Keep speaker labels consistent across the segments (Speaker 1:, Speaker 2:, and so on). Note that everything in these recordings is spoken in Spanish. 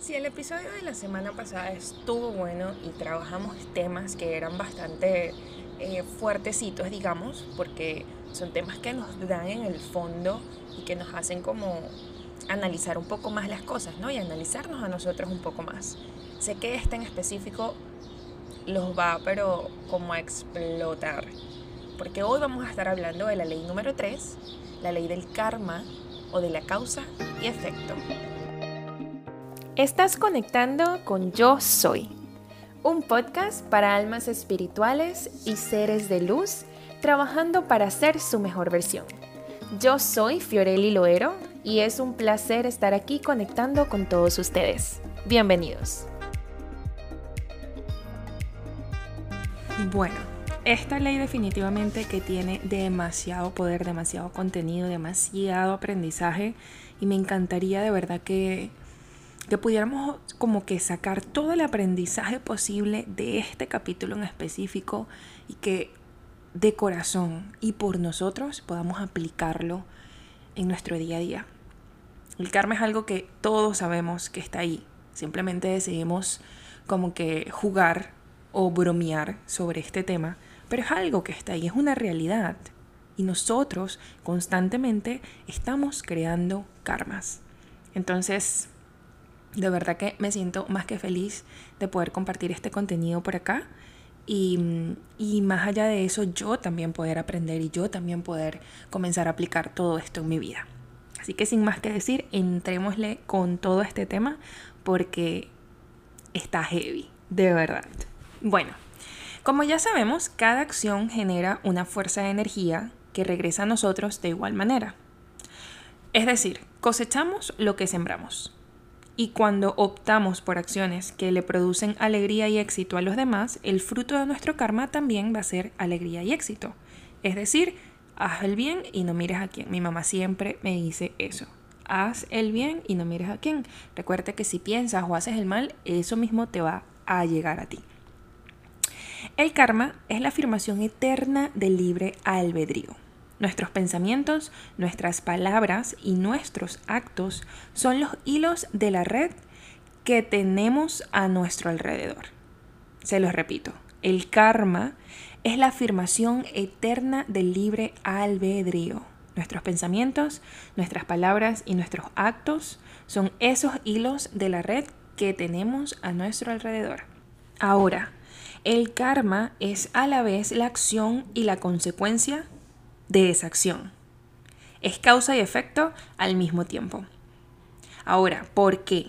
Speaker 1: Si el episodio de la semana pasada estuvo bueno y trabajamos temas que eran bastante eh, fuertecitos, digamos, porque son temas que nos dan en el fondo y que nos hacen como analizar un poco más las cosas, ¿no? Y analizarnos a nosotros un poco más. Sé que este en específico los va, pero como a explotar. Porque hoy vamos a estar hablando de la ley número 3, la ley del karma o de la causa y efecto. Estás conectando con Yo Soy, un podcast para almas espirituales y seres de luz trabajando para ser su mejor versión. Yo soy Fiorelli Loero y es un placer estar aquí conectando con todos ustedes. Bienvenidos. Bueno, esta ley definitivamente que tiene demasiado poder, demasiado contenido, demasiado aprendizaje y me encantaría de verdad que que pudiéramos como que sacar todo el aprendizaje posible de este capítulo en específico y que de corazón y por nosotros podamos aplicarlo en nuestro día a día. El karma es algo que todos sabemos que está ahí. Simplemente decidimos como que jugar o bromear sobre este tema, pero es algo que está ahí, es una realidad. Y nosotros constantemente estamos creando karmas. Entonces, de verdad que me siento más que feliz de poder compartir este contenido por acá. Y, y, más allá de eso, yo también poder aprender y yo también poder comenzar a aplicar todo esto en mi vida. Así que sin más que decir, entrémosle con todo este tema porque está heavy, de verdad. Bueno, como ya sabemos, cada acción genera una fuerza de energía que regresa a nosotros de igual manera. Es decir, cosechamos lo que sembramos. Y cuando optamos por acciones que le producen alegría y éxito a los demás, el fruto de nuestro karma también va a ser alegría y éxito. Es decir, haz el bien y no mires a quién. Mi mamá siempre me dice eso. Haz el bien y no mires a quién. Recuerda que si piensas o haces el mal, eso mismo te va a llegar a ti. El karma es la afirmación eterna del libre albedrío. Nuestros pensamientos, nuestras palabras y nuestros actos son los hilos de la red que tenemos a nuestro alrededor. Se los repito, el karma es la afirmación eterna del libre albedrío. Nuestros pensamientos, nuestras palabras y nuestros actos son esos hilos de la red que tenemos a nuestro alrededor. Ahora, el karma es a la vez la acción y la consecuencia de esa acción. Es causa y efecto al mismo tiempo. Ahora, ¿por qué?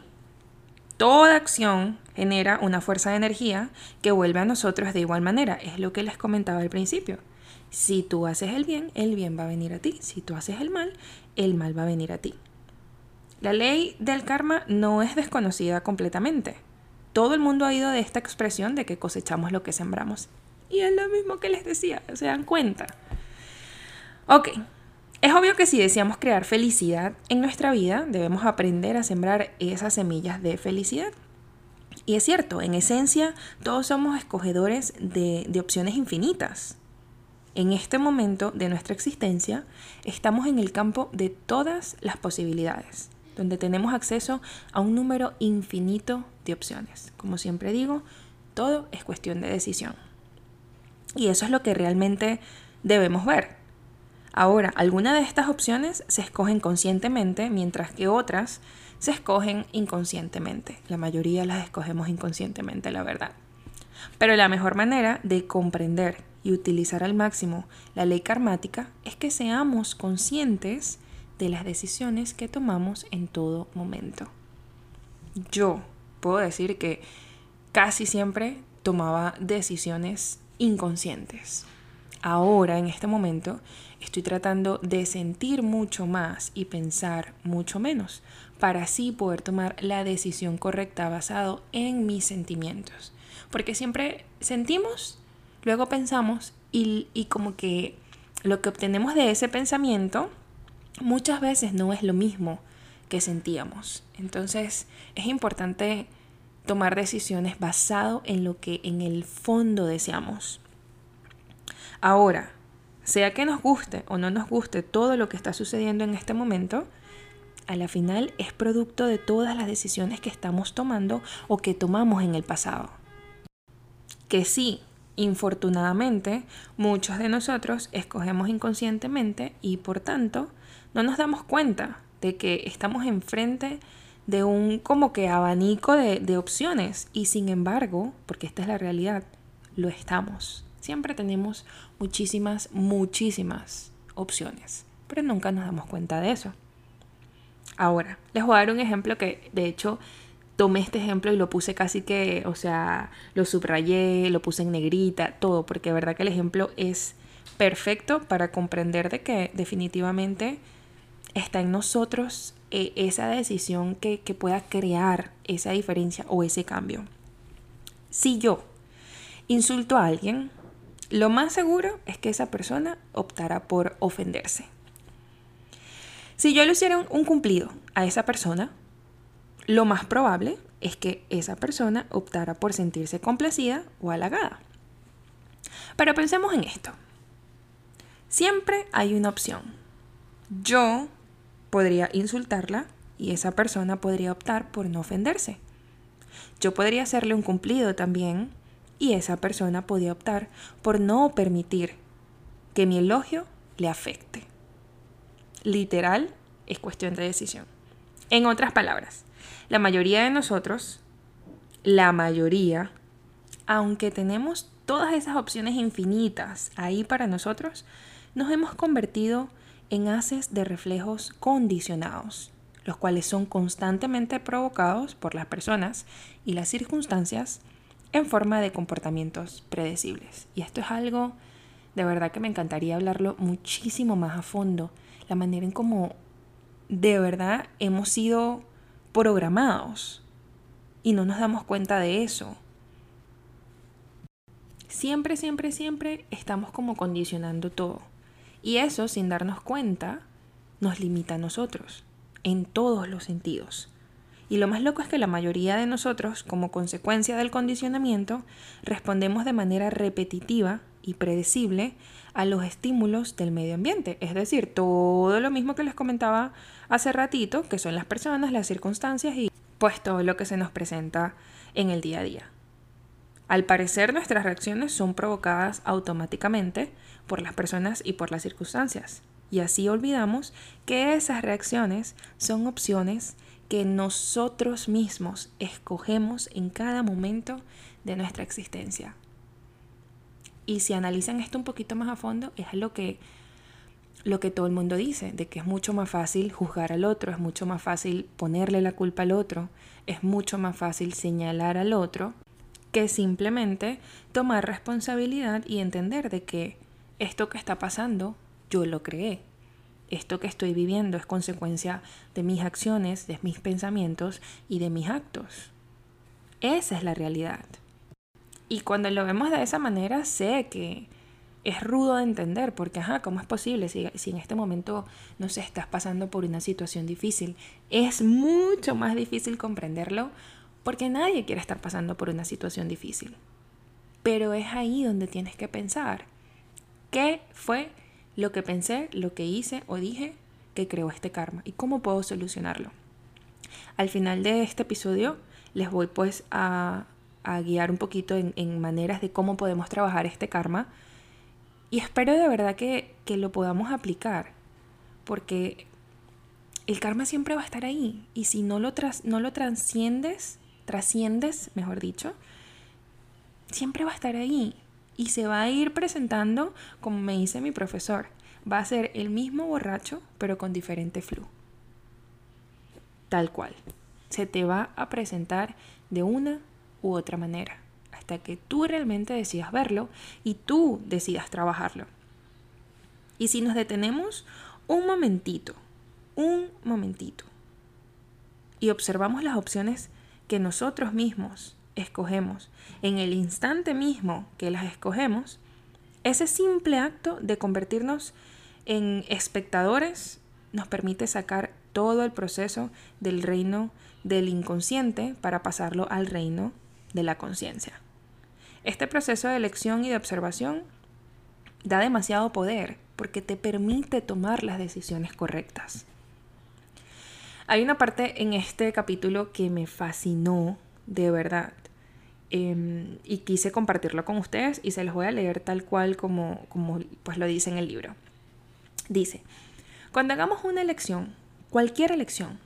Speaker 1: Toda acción genera una fuerza de energía que vuelve a nosotros de igual manera. Es lo que les comentaba al principio. Si tú haces el bien, el bien va a venir a ti. Si tú haces el mal, el mal va a venir a ti. La ley del karma no es desconocida completamente. Todo el mundo ha ido de esta expresión de que cosechamos lo que sembramos. Y es lo mismo que les decía, se dan cuenta. Ok, es obvio que si deseamos crear felicidad en nuestra vida, debemos aprender a sembrar esas semillas de felicidad. Y es cierto, en esencia, todos somos escogedores de, de, opciones infinitas. En este momento de nuestra existencia, estamos en el campo de todas las posibilidades, donde tenemos acceso a un número infinito de opciones. Como siempre digo, todo es cuestión de decisión. Y eso es lo que realmente debemos ver. Ahora, algunas de estas opciones se escogen conscientemente, mientras que otras se escogen inconscientemente. La mayoría las escogemos inconscientemente, la verdad. Pero la mejor manera de comprender y utilizar al máximo la ley karmática es que seamos conscientes de las decisiones que tomamos en todo momento. Yo puedo decir que casi siempre tomaba decisiones inconscientes. Ahora, en este momento, estoy tratando de sentir mucho más y pensar mucho menos para así poder tomar la decisión correcta basado en mis sentimientos. Porque siempre sentimos, luego pensamos y, y como que lo que obtenemos de ese pensamiento muchas veces no es lo mismo que sentíamos. Entonces es importante tomar decisiones basado en lo que en el fondo deseamos. Ahora, sea que nos guste o no nos guste todo lo que está sucediendo en este momento, a la final es producto de todas las decisiones que estamos tomando o que tomamos en el pasado. Que sí, infortunadamente, muchos de nosotros escogemos inconscientemente y por tanto no nos damos cuenta de que estamos enfrente de un como que abanico de, de opciones y sin embargo, porque esta es la realidad, lo estamos. Siempre tenemos muchísimas, muchísimas opciones, pero nunca nos damos cuenta de eso. Ahora, les voy a dar un ejemplo que de hecho tomé este ejemplo y lo puse casi que, o sea, lo subrayé, lo puse en negrita, todo, porque de verdad que el ejemplo es perfecto para comprender de que definitivamente está en nosotros eh, esa decisión que, que pueda crear esa diferencia o ese cambio. Si yo insulto a alguien, lo más seguro es que esa persona optará por ofenderse. Si yo le hiciera un cumplido a esa persona, lo más probable es que esa persona optara por sentirse complacida o halagada. Pero pensemos en esto. Siempre hay una opción. Yo podría insultarla y esa persona podría optar por no ofenderse. Yo podría hacerle un cumplido también y esa persona podría optar por no permitir que mi elogio le afecte literal es cuestión de decisión. En otras palabras, la mayoría de nosotros, la mayoría, aunque tenemos todas esas opciones infinitas ahí para nosotros, nos hemos convertido en haces de reflejos condicionados, los cuales son constantemente provocados por las personas y las circunstancias en forma de comportamientos predecibles. Y esto es algo de verdad que me encantaría hablarlo muchísimo más a fondo, la manera en cómo de verdad hemos sido programados y no nos damos cuenta de eso. Siempre, siempre, siempre estamos como condicionando todo. Y eso, sin darnos cuenta, nos limita a nosotros, en todos los sentidos. Y lo más loco es que la mayoría de nosotros, como consecuencia del condicionamiento, respondemos de manera repetitiva y predecible a los estímulos del medio ambiente. Es decir, todo lo mismo que les comentaba hace ratito, que son las personas, las circunstancias y pues todo lo que se nos presenta en el día a día. Al parecer nuestras reacciones son provocadas automáticamente por las personas y por las circunstancias. Y así olvidamos que esas reacciones son opciones que nosotros mismos escogemos en cada momento de nuestra existencia. Y si analizan esto un poquito más a fondo, es lo que, lo que todo el mundo dice, de que es mucho más fácil juzgar al otro, es mucho más fácil ponerle la culpa al otro, es mucho más fácil señalar al otro que simplemente tomar responsabilidad y entender de que esto que está pasando yo lo creé. Esto que estoy viviendo es consecuencia de mis acciones, de mis pensamientos y de mis actos. Esa es la realidad. Y cuando lo vemos de esa manera, sé que es rudo de entender, porque, ajá, ¿cómo es posible si, si en este momento, no sé, estás pasando por una situación difícil? Es mucho más difícil comprenderlo porque nadie quiere estar pasando por una situación difícil. Pero es ahí donde tienes que pensar, ¿qué fue lo que pensé, lo que hice o dije que creó este karma? ¿Y cómo puedo solucionarlo? Al final de este episodio les voy pues a a guiar un poquito en, maneras de cómo podemos trabajar este karma. Y espero de verdad que, lo podamos aplicar, porque el karma siempre va a estar ahí. Y si no lo, tras, no lo trasciendes, trasciendes, mejor dicho, siempre va a estar ahí. Y se va a ir presentando, como me dice mi profesor, va a ser el mismo borracho, pero con diferente flu. Tal cual. Se te va a presentar de una u otra manera, hasta que tú realmente decidas verlo y tú decidas trabajarlo. Y si nos detenemos un momentito, un momentito, y observamos las opciones que nosotros mismos escogemos en el instante mismo que las escogemos, ese simple acto de convertirnos en espectadores nos permite sacar todo el proceso del reino del inconsciente para pasarlo al reino de la conciencia. Este proceso de elección y de observación da demasiado poder porque te permite tomar las decisiones correctas. Hay una parte en este capítulo que me fascinó de verdad em, y quise compartirlo con ustedes y se los voy a leer tal cual como, como pues lo dice en el libro. Dice, cuando hagamos una elección, cualquier elección,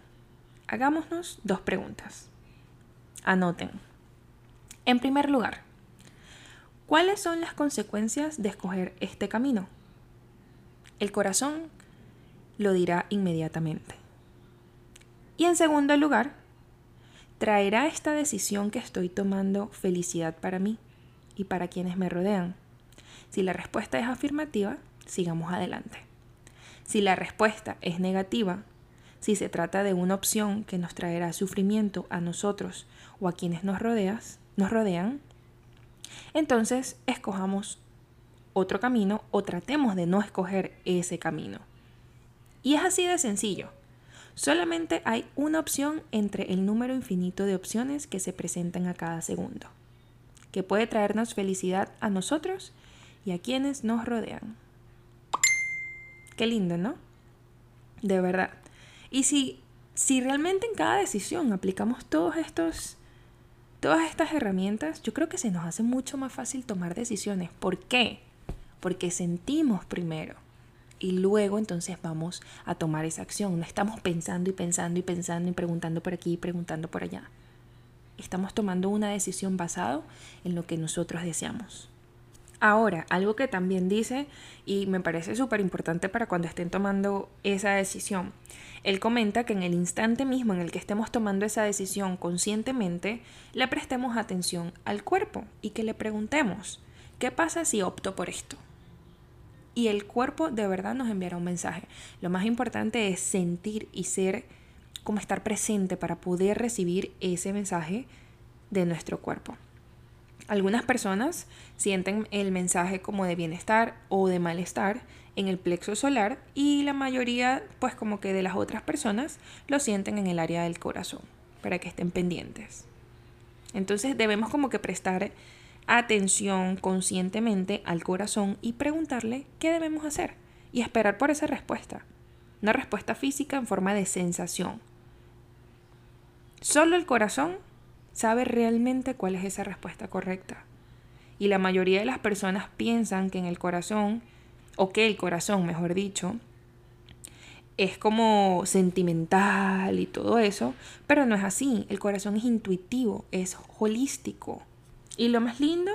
Speaker 1: hagámonos dos preguntas. Anoten. En primer lugar, ¿cuáles son las consecuencias de escoger este camino? El corazón lo dirá inmediatamente. Y en segundo lugar, ¿traerá esta decisión que estoy tomando felicidad para mí y para quienes me rodean? Si la respuesta es afirmativa, sigamos adelante. Si la respuesta es negativa, si se trata de una opción que nos traerá sufrimiento a nosotros o a quienes nos, nos rodean, entonces escojamos otro camino o tratemos de no escoger ese camino. Y es así de sencillo. Solamente hay una opción entre el número infinito de opciones que se presentan a cada segundo, que puede traernos felicidad a nosotros y a quienes nos rodean. Qué lindo, ¿no? De verdad. Y si, si realmente en cada decisión aplicamos todos estos, todas estas herramientas, yo creo que se nos hace mucho más fácil tomar decisiones. ¿Por qué? Porque sentimos primero y luego entonces vamos a tomar esa acción. No estamos pensando y pensando y pensando y preguntando por aquí y preguntando por allá. Estamos tomando una decisión basado en lo que nosotros deseamos. Ahora, algo que también dice y me parece súper importante para cuando estén tomando esa decisión, él comenta que en el instante mismo en el que estemos tomando esa decisión conscientemente, le prestemos atención al cuerpo y que le preguntemos, ¿qué pasa si opto por esto? Y el cuerpo de verdad nos enviará un mensaje. Lo más importante es sentir y ser como estar presente para poder recibir ese mensaje de nuestro cuerpo. Algunas personas sienten el mensaje como de bienestar o de malestar en el plexo solar y la mayoría pues como que de las otras personas lo sienten en el área del corazón para que estén pendientes. Entonces debemos como que prestar atención conscientemente al corazón y preguntarle qué debemos hacer y esperar por esa respuesta. Una respuesta física en forma de sensación. Solo el corazón sabe realmente cuál es esa respuesta correcta. Y la mayoría de las personas piensan que en el corazón, o que el corazón, mejor dicho, es como sentimental y todo eso, pero no es así. El corazón es intuitivo, es holístico. Y lo más lindo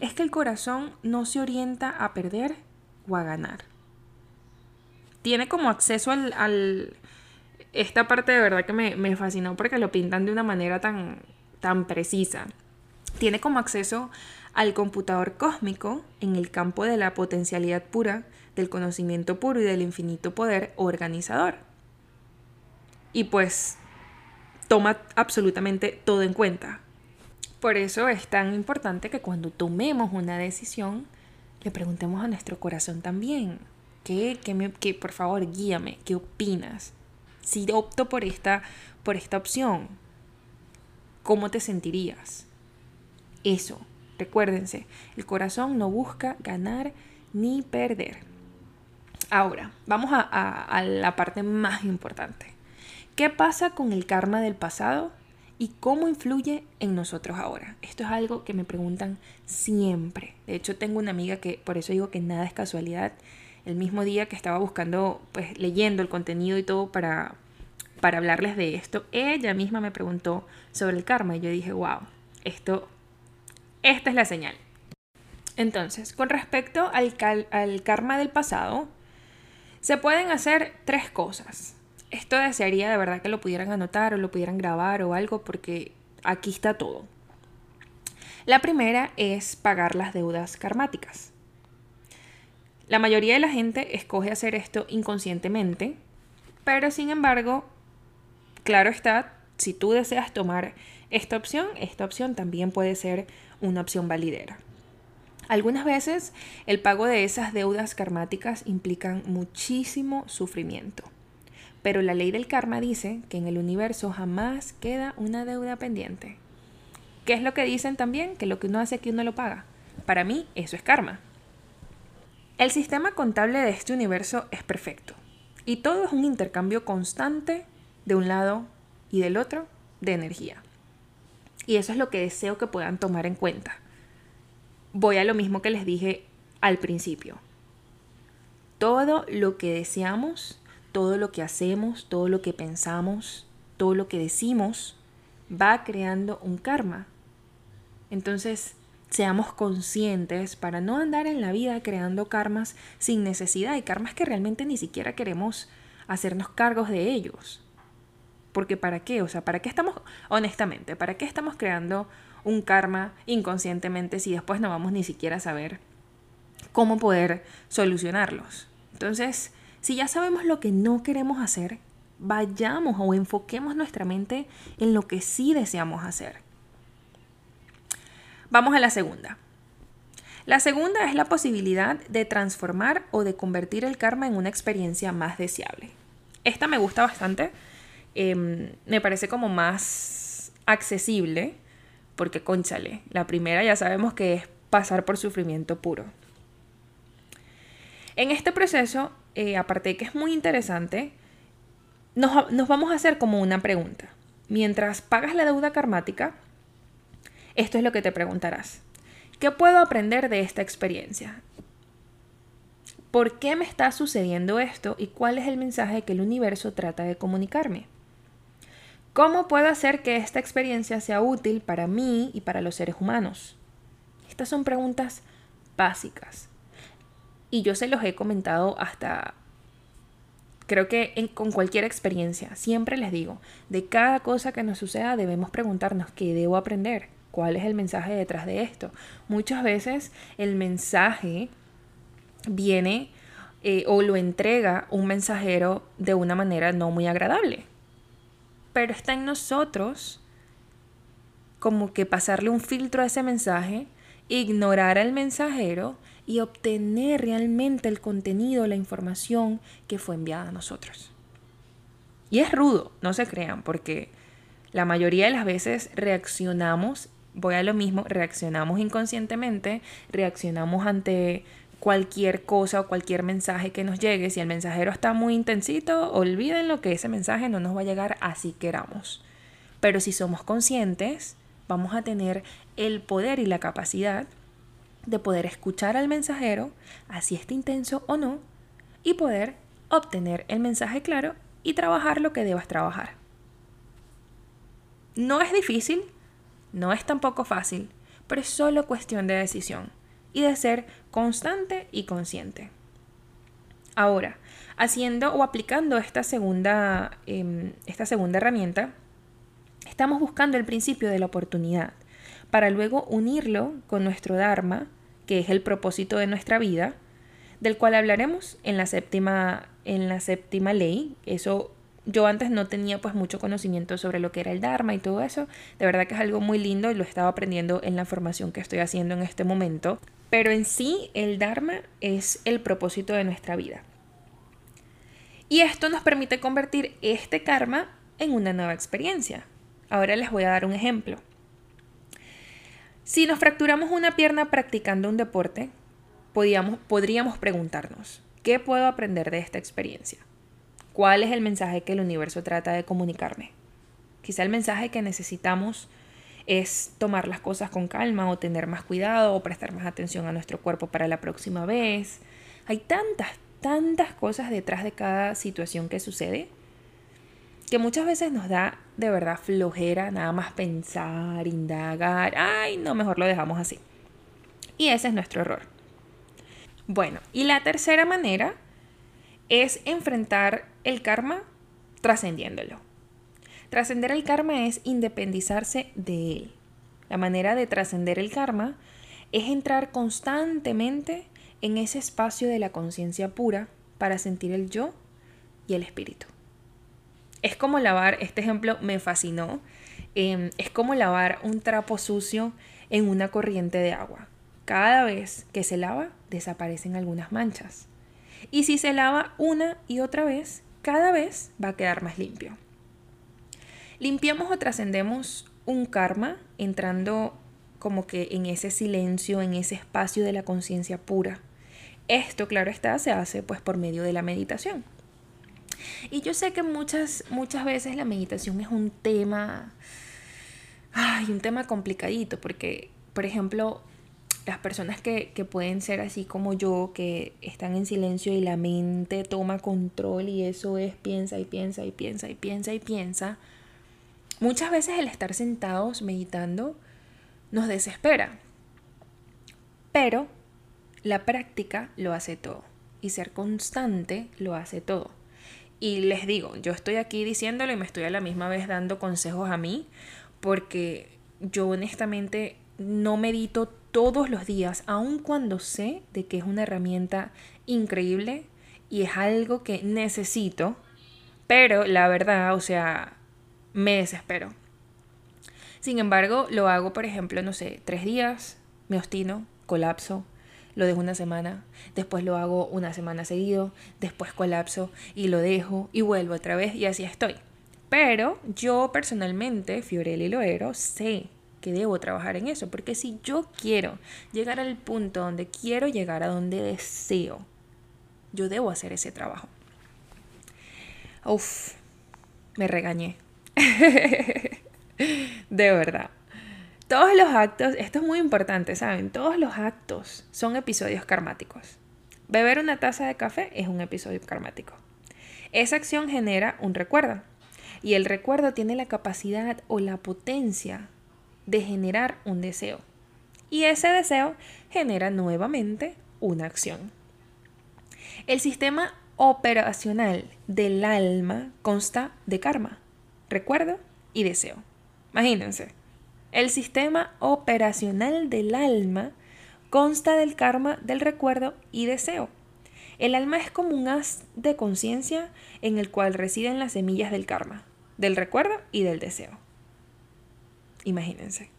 Speaker 1: es que el corazón no se orienta a perder o a ganar. Tiene como acceso al... esta parte de verdad que me, me, fascinó porque lo pintan de una manera tan, tan precisa. Tiene como acceso al computador cósmico en el campo de la potencialidad pura, del conocimiento puro y del infinito poder organizador. Y pues toma absolutamente todo en cuenta. Por eso es tan importante que cuando tomemos una decisión, le preguntemos a nuestro corazón también, ¿qué, por favor, guíame, ¿qué opinas? Si opto por esta, por esta opción, ¿cómo te sentirías? Eso, recuérdense, el corazón no busca ganar ni perder. Ahora, vamos a la parte más importante. ¿Qué pasa con el karma del pasado y cómo influye en nosotros ahora. Esto es algo que me preguntan siempre. De hecho, tengo una amiga que por eso digo que nada es casualidad. El mismo día que estaba buscando, pues leyendo el contenido y todo para, para hablarles de esto, ella misma me preguntó sobre el karma y yo dije, wow, esto, esta es la señal. Entonces, con respecto al, al karma del pasado, se pueden hacer tres cosas esto desearía de verdad que lo pudieran anotar o lo pudieran grabar o algo porque aquí está todo. La primera es pagar las deudas karmáticas. La mayoría de la gente escoge hacer esto inconscientemente, pero sin embargo, claro está, si tú deseas tomar esta opción, esta opción también puede ser una opción validera. Algunas veces el pago de esas deudas karmáticas implican muchísimo sufrimiento. Pero la ley del karma dice que en el universo jamás queda una deuda pendiente. ¿Qué es lo que dicen también? Que lo que uno hace aquí uno lo paga. Para mí eso es karma. El sistema contable de este universo es perfecto y todo es un intercambio constante de un lado y del otro de energía. Y eso es lo que deseo que puedan tomar en cuenta. Voy a lo mismo que les dije al principio. Todo lo que deseamos, todo lo que hacemos, todo lo que pensamos, todo lo que decimos, va creando un karma. Entonces, seamos conscientes para no andar en la vida creando karmas sin necesidad y karmas que realmente ni siquiera queremos hacernos cargos de ellos. Porque ¿para qué? O sea, ¿para qué estamos, honestamente, ¿para qué estamos creando un karma inconscientemente si después no vamos ni siquiera a saber cómo poder solucionarlos? Entonces, si ya sabemos lo que no queremos hacer, vayamos o enfoquemos nuestra mente en lo que sí deseamos hacer. Vamos a la segunda. La segunda es la posibilidad de transformar o de convertir el karma en una experiencia más deseable. Esta me gusta bastante, em, me parece como más accesible, porque conchale, la primera ya sabemos que es pasar por sufrimiento puro. En este proceso, eh, aparte de que es muy interesante, nos, nos vamos a hacer como una pregunta. Mientras pagas la deuda karmática, esto es lo que te preguntarás. ¿Qué puedo aprender de esta experiencia? ¿Por qué me está sucediendo esto y cuál es el mensaje que el universo trata de comunicarme? ¿Cómo puedo hacer que esta experiencia sea útil para mí y para los seres humanos? Estas son preguntas básicas. Y yo se los he comentado hasta, creo que con cualquier experiencia, siempre les digo, de cada cosa que nos suceda debemos preguntarnos qué debo aprender. ¿Cuál es el mensaje detrás de esto? Muchas veces el mensaje viene eh, o lo entrega un mensajero de una manera no muy agradable. Pero está en nosotros como que pasarle un filtro a ese mensaje, ignorar al mensajero y obtener realmente el contenido, la información que fue enviada a nosotros. Y es rudo, no se crean, porque la mayoría de las veces reaccionamos voy a lo mismo, reaccionamos inconscientemente, reaccionamos ante cualquier cosa o cualquier mensaje que nos llegue. Si el mensajero está muy intensito, olviden que ese mensaje no nos va a llegar así queramos. Pero si somos conscientes, vamos a tener el poder y la capacidad de poder escuchar al mensajero, así esté intenso o no, y poder obtener el mensaje claro y trabajar lo que debas trabajar. No es difícil, no es tampoco fácil, pero es solo cuestión de decisión y de ser constante y consciente. Ahora, haciendo o aplicando esta segunda, em, esta segunda herramienta, estamos buscando el principio de la oportunidad para luego unirlo con nuestro Dharma, que es el propósito de nuestra vida, del cual hablaremos en la séptima, en la séptima ley. Eso yo antes no tenía pues mucho conocimiento sobre lo que era el Dharma y todo eso. De verdad que es algo muy lindo y lo estaba aprendiendo en la formación que estoy haciendo en este momento. Pero en sí el Dharma es el propósito de nuestra vida. Y esto nos permite convertir este karma en una nueva experiencia. Ahora les voy a dar un ejemplo. Si nos fracturamos una pierna practicando un deporte, podríamos, preguntarnos, ¿qué puedo aprender de esta experiencia? ¿Cuál es el mensaje que el universo trata de comunicarme? Quizá el mensaje que necesitamos es tomar las cosas con calma o tener más cuidado o prestar más atención a nuestro cuerpo para la próxima vez. Hay tantas, tantas cosas detrás de cada situación que sucede que muchas veces nos da de verdad flojera nada más pensar, indagar. Ay, no, mejor lo dejamos así. Y ese es nuestro error. Bueno, y la tercera manera es enfrentar el karma trascendiéndolo. Trascender el karma es independizarse de él. La manera de trascender el karma es entrar constantemente en ese espacio de la conciencia pura para sentir el yo y el espíritu. Es como lavar, este ejemplo me fascinó, em, es como lavar un trapo sucio en una corriente de agua. Cada vez que se lava, desaparecen algunas manchas. Y si se lava una y otra vez, cada vez va a quedar más limpio. Limpiamos o trascendemos un karma entrando como que en ese silencio, en ese espacio de la conciencia pura. Esto, claro está, se hace pues por medio de la meditación. Y yo sé que muchas, muchas veces la meditación es un tema, ay, un tema complicadito, porque, por ejemplo, las personas que, que, pueden ser así como yo, que están en silencio y la mente toma control y eso es piensa y piensa y piensa y piensa y piensa, muchas veces el estar sentados meditando nos desespera. Pero la práctica lo hace todo y ser constante lo hace todo. Y les digo, yo estoy aquí diciéndolo y me estoy a la misma vez dando consejos a mí porque yo honestamente no medito todos los días, aun cuando sé de que es una herramienta increíble y es algo que necesito, pero la verdad, o sea, me desespero. Sin embargo, lo hago, por ejemplo, no sé, tres días, me obstino, colapso, lo dejo una semana, después lo hago una semana seguido, después colapso y lo dejo y vuelvo otra vez y así estoy. Pero yo personalmente, Fiorelli Loero, sé que debo trabajar en eso, porque si yo quiero llegar al punto donde quiero llegar, a donde deseo, yo debo hacer ese trabajo. Uf, me regañé. de verdad. Todos los actos, esto es muy importante, ¿saben? Todos los actos son episodios karmáticos. Beber una taza de café es un episodio karmático. Esa acción genera un recuerdo. Y el recuerdo tiene la capacidad o la potencia de generar un deseo. Y ese deseo genera nuevamente una acción. El sistema operacional del alma consta de karma, recuerdo y deseo. Imagínense, el sistema operacional del alma consta del karma, del recuerdo y deseo. El alma es como un haz de conciencia en el cual residen las semillas del karma, del recuerdo y del deseo. Imagínense.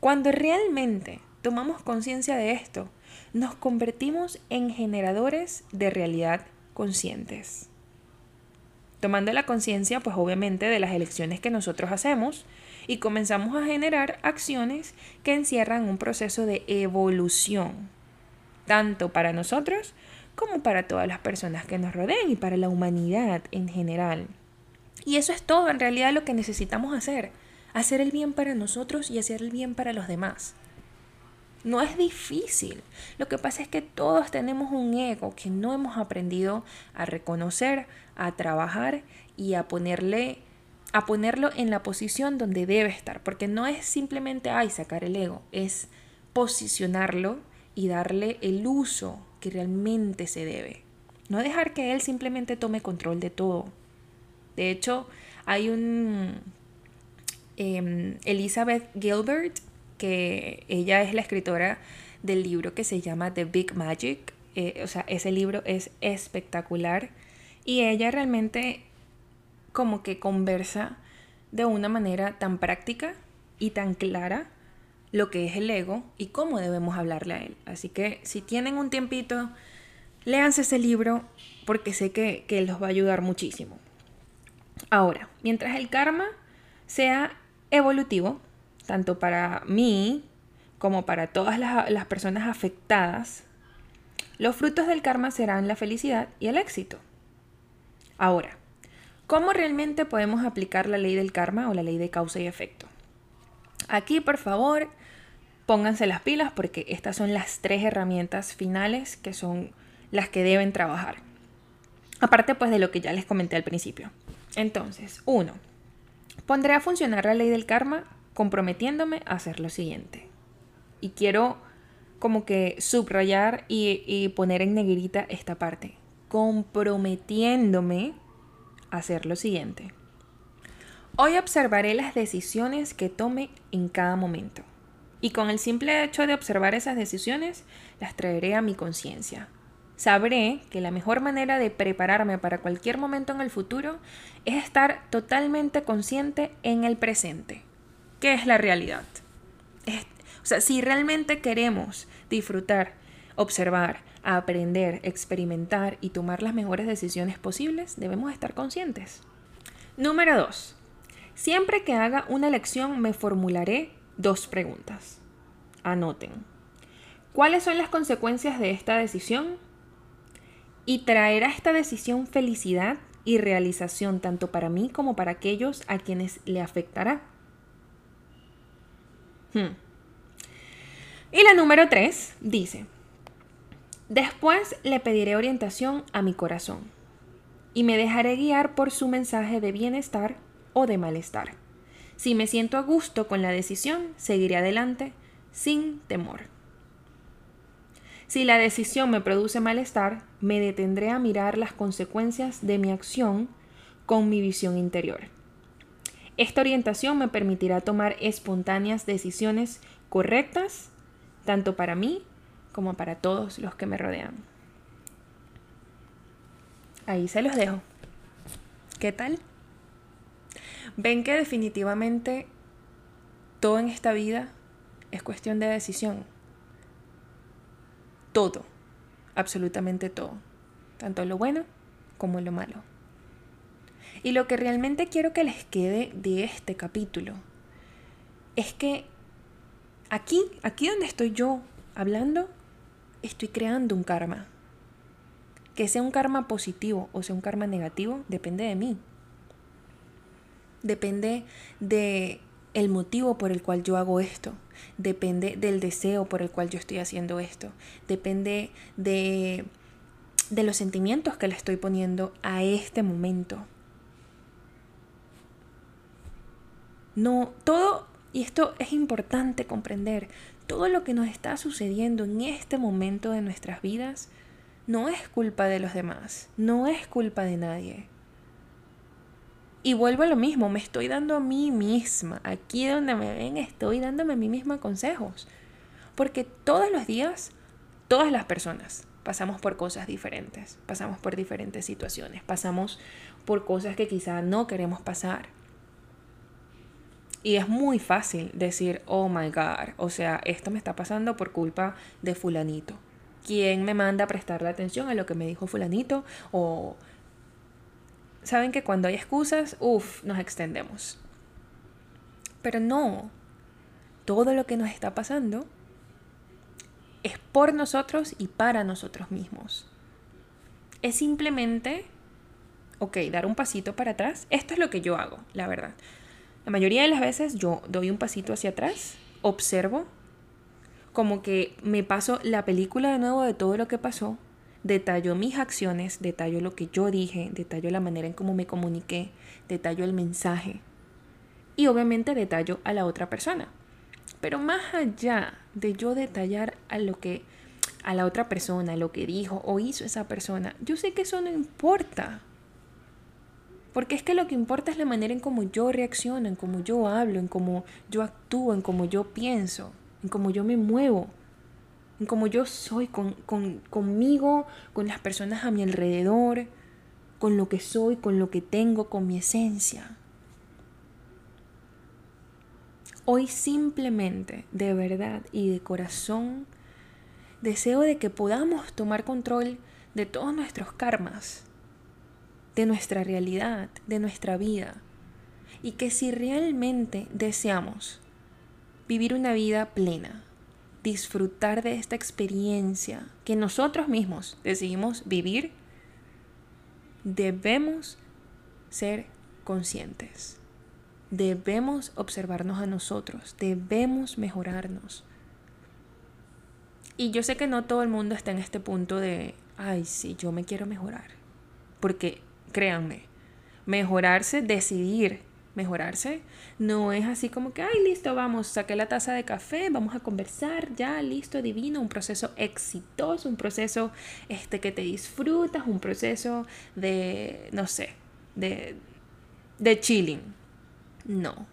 Speaker 1: Cuando realmente tomamos conciencia de esto, nos convertimos en generadores de realidad conscientes. Tomando la conciencia, pues obviamente, de las elecciones que nosotros hacemos y comenzamos a generar acciones que encierran un proceso de evolución, tanto para nosotros como para todas las personas que nos rodean y para la humanidad en general. Y eso es todo en realidad lo que necesitamos hacer. Hacer el bien para nosotros y hacer el bien para los demás. No es difícil. Lo que pasa es que todos tenemos un ego que no hemos aprendido a reconocer, a trabajar y a ponerle a ponerlo en la posición donde debe estar, porque no es simplemente ay sacar el ego, es posicionarlo y darle el uso que realmente se debe. No dejar que él simplemente tome control de todo. De hecho, hay un... Em, Elizabeth Gilbert, que ella es la escritora del libro que se llama The Big Magic. Eh, o sea, ese libro es espectacular. Y ella realmente como que conversa de una manera tan práctica y tan clara lo que es el ego y cómo debemos hablarle a él. Así que si tienen un tiempito, léanse ese libro porque sé que, que los va a ayudar muchísimo. Ahora, mientras el karma sea evolutivo, tanto para mí como para todas las, personas afectadas, los frutos del karma serán la felicidad y el éxito. Ahora, ¿cómo realmente podemos aplicar la ley del karma o la ley de causa y efecto? Aquí, por favor, pónganse las pilas porque estas son las tres herramientas finales que son las que deben trabajar. Aparte pues de lo que ya les comenté al principio. Entonces, uno, pondré a funcionar la ley del karma comprometiéndome a hacer lo siguiente. Y quiero como que subrayar y, poner en negrita esta parte. Comprometiéndome hacer lo siguiente. Hoy observaré las decisiones que tome en cada momento. Y con el simple hecho de observar esas decisiones, las traeré a mi conciencia. Sabré que la mejor manera de prepararme para cualquier momento en el futuro es estar totalmente consciente en el presente. ¿Qué es la realidad? o sea, si realmente queremos disfrutar, observar, aprender, experimentar y tomar las mejores decisiones posibles, debemos estar conscientes. Número 2. Siempre que haga una elección me formularé dos preguntas. Anoten. ¿Cuáles son las consecuencias de esta decisión? y traerá esta decisión felicidad y realización tanto para mí como para aquellos a quienes le afectará. Hmm. Y la número 3 dice, después le pediré orientación a mi corazón y me dejaré guiar por su mensaje de bienestar o de malestar. Si me siento a gusto con la decisión, seguiré adelante sin temor. Si la decisión me produce malestar, me detendré a mirar las consecuencias de mi acción con mi visión interior. Esta orientación me permitirá tomar espontáneas decisiones correctas, tanto para mí como para todos los que me rodean. Ahí se los dejo. ¿Qué tal? Ven que definitivamente todo en esta vida es cuestión de decisión. Todo, absolutamente todo, tanto lo bueno como lo malo. Y lo que realmente quiero que les quede de este capítulo es que aquí, aquí donde estoy yo hablando, estoy creando un karma. Que sea un karma positivo o sea un karma negativo, depende de mí. Depende de el motivo por el cual yo hago esto, depende del deseo por el cual yo estoy haciendo esto, depende de, de los sentimientos que le estoy poniendo a este momento. No, todo, y esto es importante comprender, todo lo que nos está sucediendo en este momento de nuestras vidas no es culpa de los demás, no es culpa de nadie. Y vuelvo a lo mismo, me estoy dando a mí misma. Aquí donde me ven, estoy dándome a mí misma consejos. Porque todos los días, todas las personas pasamos por cosas diferentes, pasamos por diferentes situaciones, pasamos por cosas que quizá no queremos pasar. Y es muy fácil decir, oh my God, o sea, esto me está pasando por culpa de fulanito. ¿Quién me manda a prestarle atención a lo que me dijo fulanito? O saben que cuando hay excusas, uff, nos extendemos. Pero no, todo lo que nos está pasando es por nosotros y para nosotros mismos. Es simplemente, ok, dar un pasito para atrás. Esto es lo que yo hago, la verdad. La mayoría de las veces yo doy un pasito hacia atrás, observo, como que me paso la película de nuevo de todo lo que pasó detallo mis acciones, detallo lo que yo dije, detallo la manera en cómo me comuniqué, detallo el mensaje y obviamente detallo a la otra persona. Pero más allá de yo detallar a lo que a la otra persona, lo que dijo o hizo esa persona, yo sé que eso no importa. Porque es que lo que importa es la manera en cómo yo reacciono, en cómo yo hablo, en cómo yo actúo, en cómo yo pienso, en cómo yo me muevo en cómo yo soy con, conmigo, con las personas a mi alrededor, con lo que soy, con lo que tengo, con mi esencia. Hoy simplemente, de verdad y de corazón, deseo de que podamos tomar control de todos nuestros karmas, de nuestra realidad, de nuestra vida, y que si realmente deseamos vivir una vida plena, disfrutar de esta experiencia que nosotros mismos decidimos vivir, debemos ser conscientes. Debemos observarnos a nosotros, debemos mejorarnos. Y yo sé que no todo el mundo está en este punto de, ay, sí, yo me quiero mejorar. Porque, créanme, mejorarse, decidir mejorarse. No es así como que, ay, listo, vamos, saqué la taza de café, vamos a conversar, ya, listo, divino, un proceso exitoso, un proceso este, que te disfrutas, un proceso de, no sé, de, de chilling. No.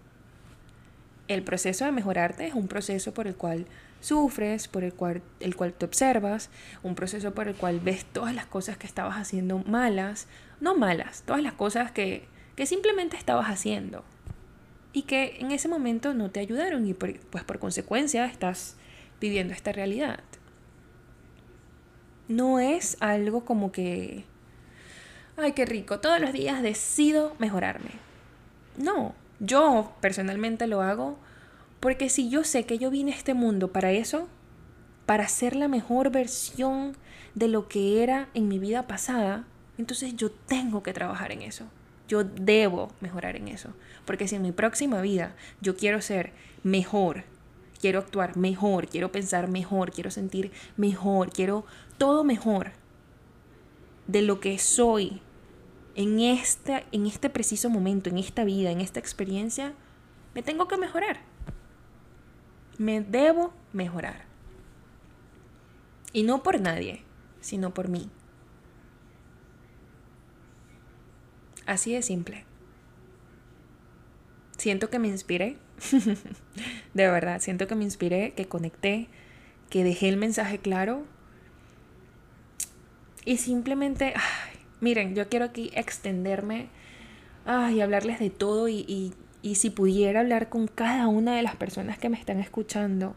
Speaker 1: El proceso de mejorarte es un proceso por el cual sufres, por el cual, el cual te observas, un proceso por el cual ves todas las cosas que estabas haciendo malas, no malas, todas las cosas que que simplemente estabas haciendo y que en ese momento no te ayudaron y pues por consecuencia estás viviendo esta realidad. No es algo como que, ay, qué rico, todos los días decido mejorarme. No, yo personalmente lo hago porque si yo sé que yo vine a este mundo para eso, para ser la mejor versión de lo que era en mi vida pasada, entonces yo tengo que trabajar en eso. Yo debo mejorar en eso. Porque si en mi próxima vida yo quiero ser mejor, quiero actuar mejor, quiero pensar mejor, quiero sentir mejor, quiero todo mejor de lo que soy en este, en este preciso momento, en esta vida, en esta experiencia, me tengo que mejorar. Me debo mejorar. Y no por nadie, sino por mí. Así de simple. Siento que me inspiré. de verdad, siento que me inspiré, que conecté, que dejé el mensaje claro. Y simplemente, miren, yo quiero aquí extenderme y hablarles de todo y, si pudiera hablar con cada una de las personas que me están escuchando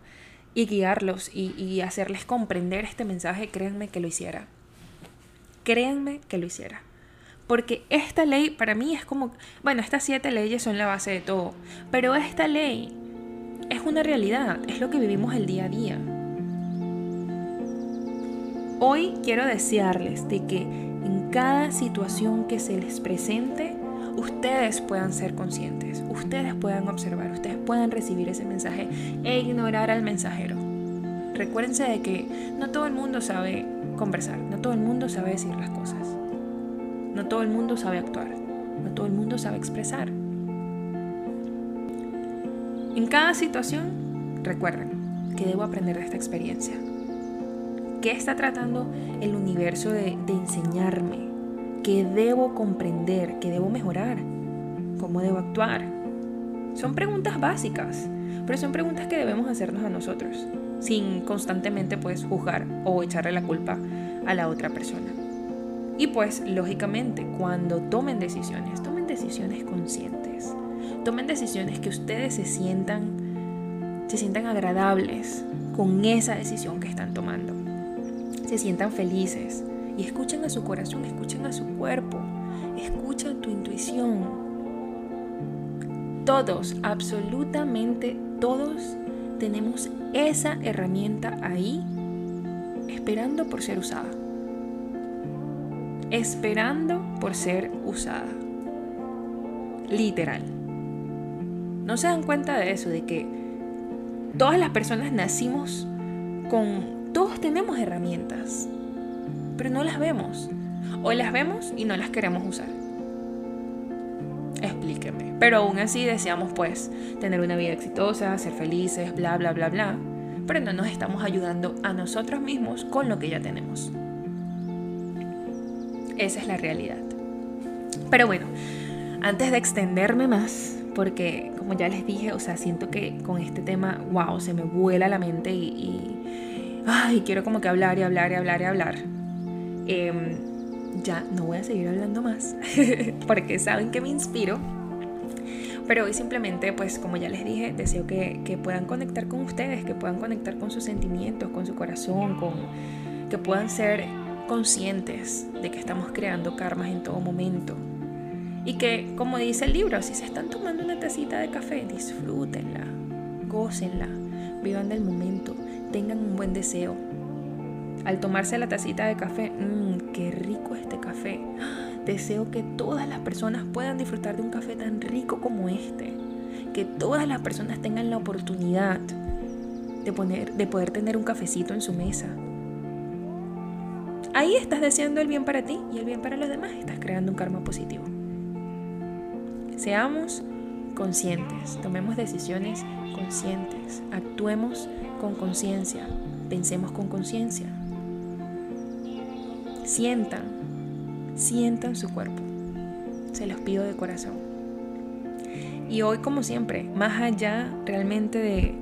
Speaker 1: y guiarlos y, y hacerles comprender este mensaje, créanme que lo hiciera. Créanme que lo hiciera. Porque esta ley para mí es como, bueno, estas siete leyes son la base de todo, pero esta ley es una realidad, es lo que vivimos el día a día. Hoy quiero desearles de que en cada situación que se les presente, ustedes puedan ser conscientes, ustedes puedan observar, ustedes puedan recibir ese mensaje e ignorar al mensajero. Recuérdense de que no todo el mundo sabe conversar, no todo el mundo sabe decir las cosas. No todo el mundo sabe actuar, no todo el mundo sabe expresar. En cada situación, recuerden que debo aprender de esta experiencia. ¿Qué está tratando el universo de, enseñarme? ¿Qué debo comprender? ¿Qué debo mejorar? ¿Cómo debo actuar? Son preguntas básicas, pero son preguntas que debemos hacernos a nosotros, sin constantemente pues juzgar o echarle la culpa a la otra persona. Y pues, lógicamente, cuando tomen decisiones, tomen decisiones conscientes. Tomen decisiones que ustedes se sientan, se sientan agradables con esa decisión que están tomando. Se sientan felices y escuchen a su corazón, escuchen a su cuerpo, escuchen tu intuición. Todos, absolutamente todos, tenemos esa herramienta ahí esperando por ser usada esperando por ser usada. Literal. ¿No se dan cuenta de eso? De que todas las personas nacimos con... Todos tenemos herramientas, pero no las vemos. O las vemos y no las queremos usar. Explíqueme. Pero aún así deseamos pues tener una vida exitosa, ser felices, bla, bla, bla, bla. Pero no nos estamos ayudando a nosotros mismos con lo que ya tenemos. Esa es la realidad. Pero bueno, antes de extenderme más, porque como ya les dije, o sea, siento que con este tema, wow, se me vuela la mente y, ay, quiero como que hablar y hablar y hablar y hablar. Em, ya no voy a seguir hablando más, porque saben que me inspiro. Pero hoy simplemente, pues como ya les dije, deseo que, que, puedan conectar con ustedes, que puedan conectar con sus sentimientos, con su corazón, con, que puedan ser conscientes de que estamos creando karmas en todo momento. Y que, como dice el libro, si se están tomando una tacita de café, disfrútenla, gócenla, vivan del momento, tengan un buen deseo. Al tomarse la tacita de café, mmm, qué rico este café. Deseo que todas las personas puedan disfrutar de un café tan rico como este. Que todas las personas tengan la oportunidad de, poner, de poder tener un cafecito en su mesa, Ahí estás deseando el bien para ti y el bien para los demás. Estás creando un karma positivo. Seamos conscientes, tomemos decisiones conscientes, actuemos con conciencia, pensemos con conciencia. Sientan, sientan su cuerpo. Se los pido de corazón. Y hoy, como siempre, más allá realmente de,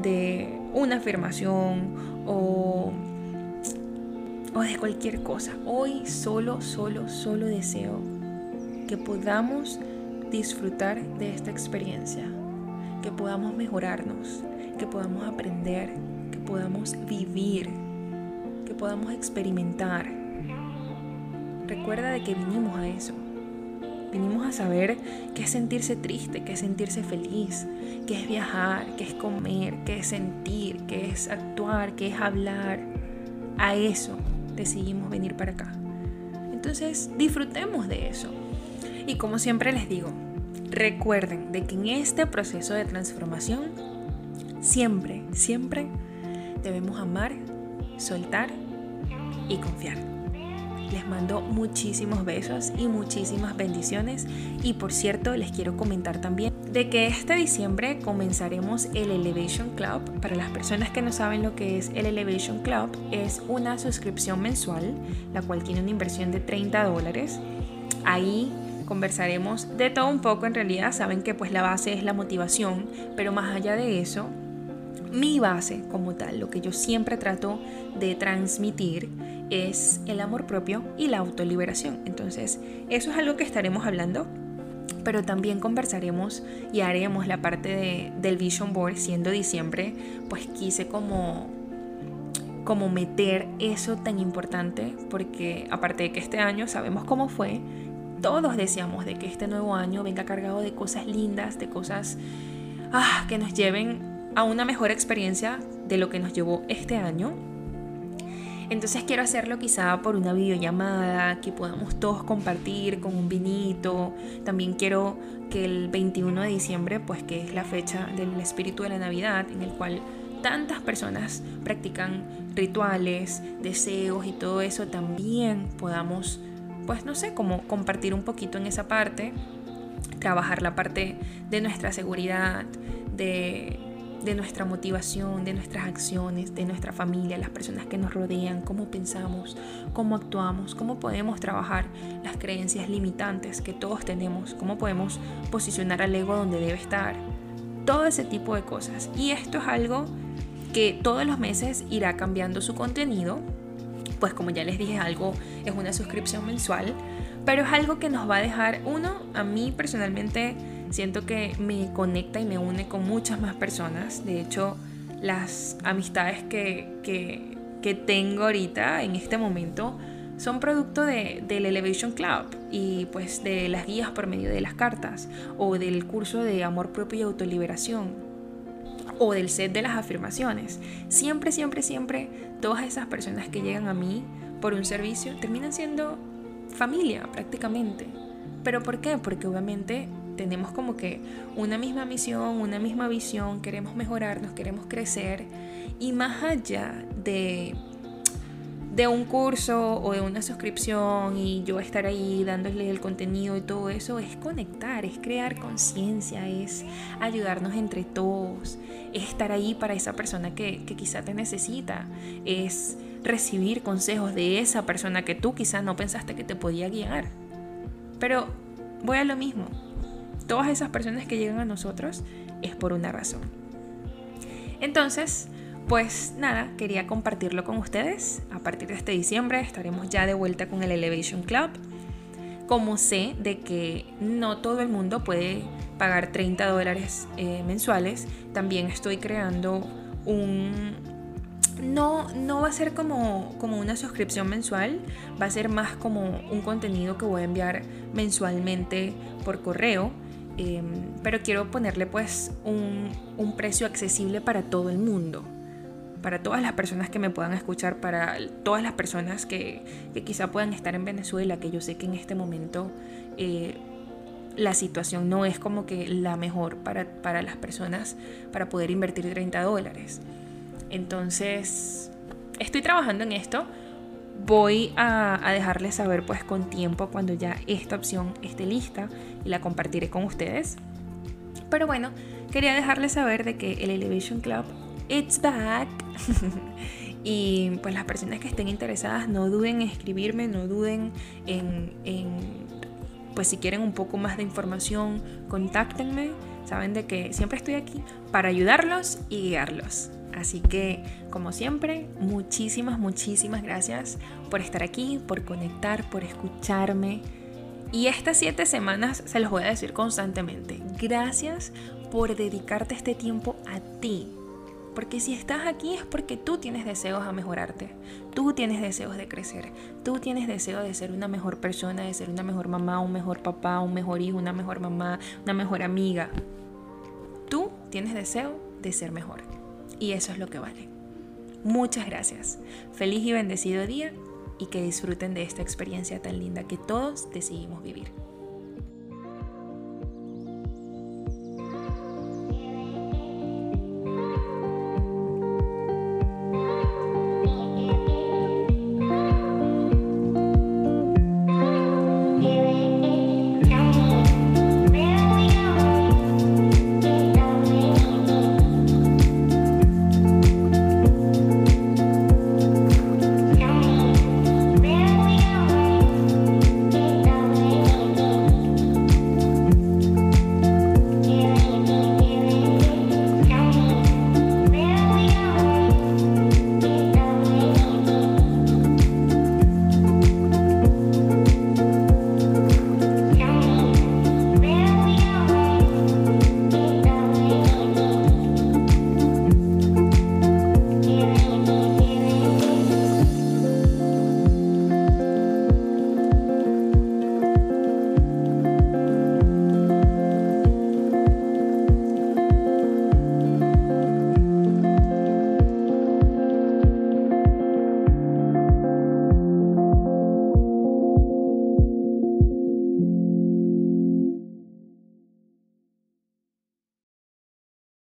Speaker 1: de una afirmación o o de cualquier cosa. Hoy solo, solo, solo deseo que podamos disfrutar de esta experiencia, que podamos mejorarnos, que podamos aprender, que podamos vivir, que podamos experimentar. Recuerda de que vinimos a eso. Venimos a saber qué es sentirse triste, qué es sentirse feliz, qué es viajar, qué es comer, qué es sentir, qué es actuar, qué es hablar. A eso decidimos venir para acá. Entonces disfrutemos de eso. Y como siempre les digo, recuerden de que en este proceso de transformación, siempre, siempre debemos amar, soltar y confiar. Les mando muchísimos besos y muchísimas bendiciones. Y por cierto, les quiero comentar también de que este diciembre comenzaremos el Elevation Club. Para las personas que no saben lo que es el Elevation Club, es una suscripción mensual, la cual tiene una inversión de 30 dólares. Ahí conversaremos de todo un poco en realidad. Saben que pues la base es la motivación, pero más allá de eso, mi base como tal, lo que yo siempre trato de transmitir es el amor propio y la autoliberación. Entonces, eso es algo que estaremos hablando, pero también conversaremos y haremos la parte del Vision Board, siendo diciembre, pues quise como como meter eso tan importante porque aparte de que este año sabemos cómo fue, todos deseamos de que este nuevo año venga cargado de cosas lindas, de cosas ah, que nos lleven a una mejor experiencia de lo que nos llevó este año entonces quiero hacerlo quizá por una videollamada, que podamos todos compartir con un vinito. También quiero que el 21 de diciembre, pues que es la fecha del espíritu de la Navidad, en el cual tantas personas practican rituales, deseos y todo eso, también podamos, pues no sé, como compartir un poquito en esa parte, trabajar la parte de nuestra seguridad, de de nuestra motivación, de nuestras acciones, de nuestra familia, las personas que nos rodean, cómo pensamos, cómo actuamos, cómo podemos trabajar las creencias limitantes que todos tenemos, cómo podemos posicionar al ego donde debe estar. Todo ese tipo de cosas. Y esto es algo que todos los meses irá cambiando su contenido. Pues como ya les dije, algo es una suscripción mensual, pero es algo que nos va a dejar uno, a mí personalmente, Siento que me conecta y me une con muchas más personas. De hecho, las amistades que, que, tengo ahorita, en este momento, son producto de, del Elevation Club y pues de las guías por medio de las cartas o del curso de amor propio y autoliberación o del set de las afirmaciones. Siempre, siempre, siempre todas esas personas que llegan a mí por un servicio terminan siendo familia prácticamente. ¿Pero por qué? Porque obviamente tenemos como que una misma misión, una misma visión, queremos mejorarnos, queremos crecer y más allá de de un curso o de una suscripción y yo estar ahí dándole el contenido y todo eso es conectar, es crear conciencia, es ayudarnos entre todos, es estar ahí para esa persona que, que quizá te necesita, es recibir consejos de esa persona que tú quizá no pensaste que te podía guiar. Pero voy a lo mismo, todas esas personas que llegan a nosotros es por una razón. Entonces, pues nada, quería compartirlo con ustedes. A partir de este diciembre estaremos ya de vuelta con el Elevation Club. Como sé de que no todo el mundo puede pagar 30 dólares eh, mensuales, también estoy creando un... No, no va a ser como, como una suscripción mensual, va a ser más como un contenido que voy a enviar mensualmente por correo Em, pero quiero ponerle pues un, un, precio accesible para todo el mundo, para todas las personas que me puedan escuchar, para todas las personas que, que quizá puedan estar en Venezuela, que yo sé que en este momento eh, la situación no es como que la mejor para, para las personas para poder invertir 30 dólares. Entonces, estoy trabajando en esto voy a, dejarles saber pues con tiempo cuando ya esta opción esté lista y la compartiré con ustedes. Pero bueno, quería dejarles saber de que el Elevation Club, it's back. y pues las personas que estén interesadas no duden en escribirme, no duden en, en, pues si quieren un poco más de información, contáctenme. Saben de que siempre estoy aquí para ayudarlos y guiarlos. Así que, como siempre, muchísimas, muchísimas gracias por estar aquí, por conectar, por escucharme. Y estas siete semanas se los voy a decir constantemente. Gracias por dedicarte este tiempo a ti, Porque si estás aquí es porque tú tienes deseos a mejorarte, tú tienes deseos de crecer, tú tienes deseo de ser una mejor persona, de ser una mejor mamá, un mejor papá, un mejor hijo, una mejor mamá, una mejor amiga. Tú tienes deseo de ser mejor. Y eso es lo que vale. Muchas gracias. Feliz y bendecido día y que disfruten de esta experiencia tan linda que todos decidimos vivir.